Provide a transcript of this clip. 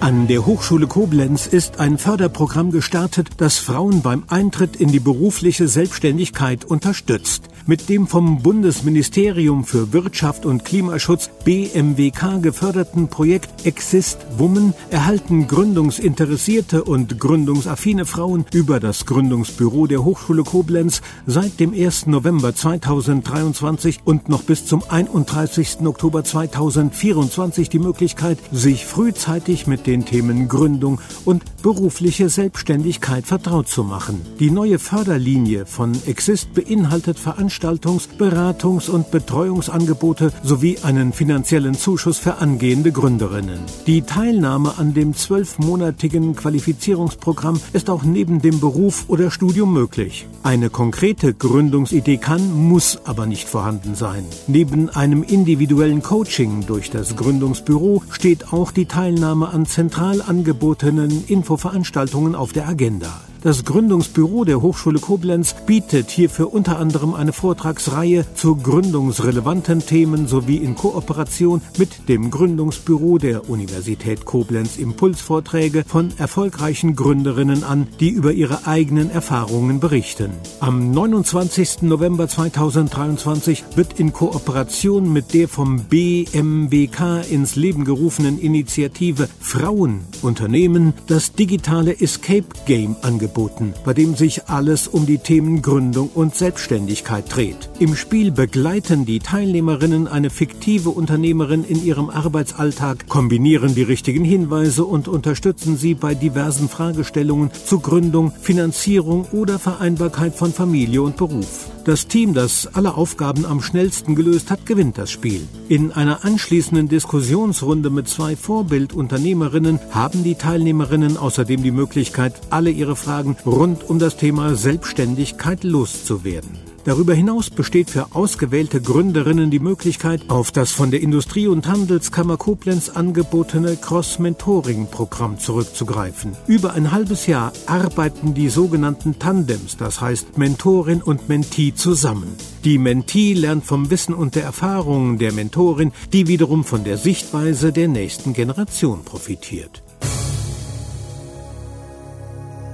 An der Hochschule Koblenz ist ein Förderprogramm gestartet, das Frauen beim Eintritt in die berufliche Selbstständigkeit unterstützt. Mit dem vom Bundesministerium für Wirtschaft und Klimaschutz BMWK geförderten Projekt Exist Women erhalten gründungsinteressierte und gründungsaffine Frauen über das Gründungsbüro der Hochschule Koblenz seit dem 1. November 2023 und noch bis zum 31. Oktober 2024 die Möglichkeit, sich frühzeitig mit den Themen Gründung und berufliche Selbstständigkeit vertraut zu machen. Die neue Förderlinie von Exist beinhaltet Veranstaltungs-, Beratungs- und Betreuungsangebote sowie einen finanziellen Zuschuss für angehende Gründerinnen. Die Teilnahme an dem zwölfmonatigen Qualifizierungsprogramm ist auch neben dem Beruf oder Studium möglich. Eine konkrete Gründungsidee kann, muss aber nicht vorhanden sein. Neben einem individuellen Coaching durch das Gründungsbüro steht auch die Teilnahme an zentral angebotenen Infoveranstaltungen auf der Agenda. Das Gründungsbüro der Hochschule Koblenz bietet hierfür unter anderem eine Vortragsreihe zu gründungsrelevanten Themen sowie in Kooperation mit dem Gründungsbüro der Universität Koblenz Impulsvorträge von erfolgreichen Gründerinnen an, die über ihre eigenen Erfahrungen berichten. Am 29. November 2023 wird in Kooperation mit der vom BMWK ins Leben gerufenen Initiative Frauen Unternehmen das digitale Escape Game angeboten angeboten, bei dem sich alles um die Themen Gründung und Selbstständigkeit dreht. Im Spiel begleiten die Teilnehmerinnen eine fiktive Unternehmerin in ihrem Arbeitsalltag, kombinieren die richtigen Hinweise und unterstützen sie bei diversen Fragestellungen zu Gründung, Finanzierung oder Vereinbarkeit von Familie und Beruf. Das Team, das alle Aufgaben am schnellsten gelöst hat, gewinnt das Spiel. In einer anschließenden Diskussionsrunde mit zwei Vorbildunternehmerinnen haben die Teilnehmerinnen außerdem die Möglichkeit, alle ihre Fragen rund um das Thema Selbstständigkeit loszuwerden. Darüber hinaus besteht für ausgewählte Gründerinnen die Möglichkeit, auf das von der Industrie- und Handelskammer Koblenz angebotene Cross-Mentoring-Programm zurückzugreifen. Über ein halbes Jahr arbeiten die sogenannten Tandems, das heißt Mentorin und Mentee zusammen. Die Mentee lernt vom Wissen und der Erfahrung der Mentorin, die wiederum von der Sichtweise der nächsten Generation profitiert.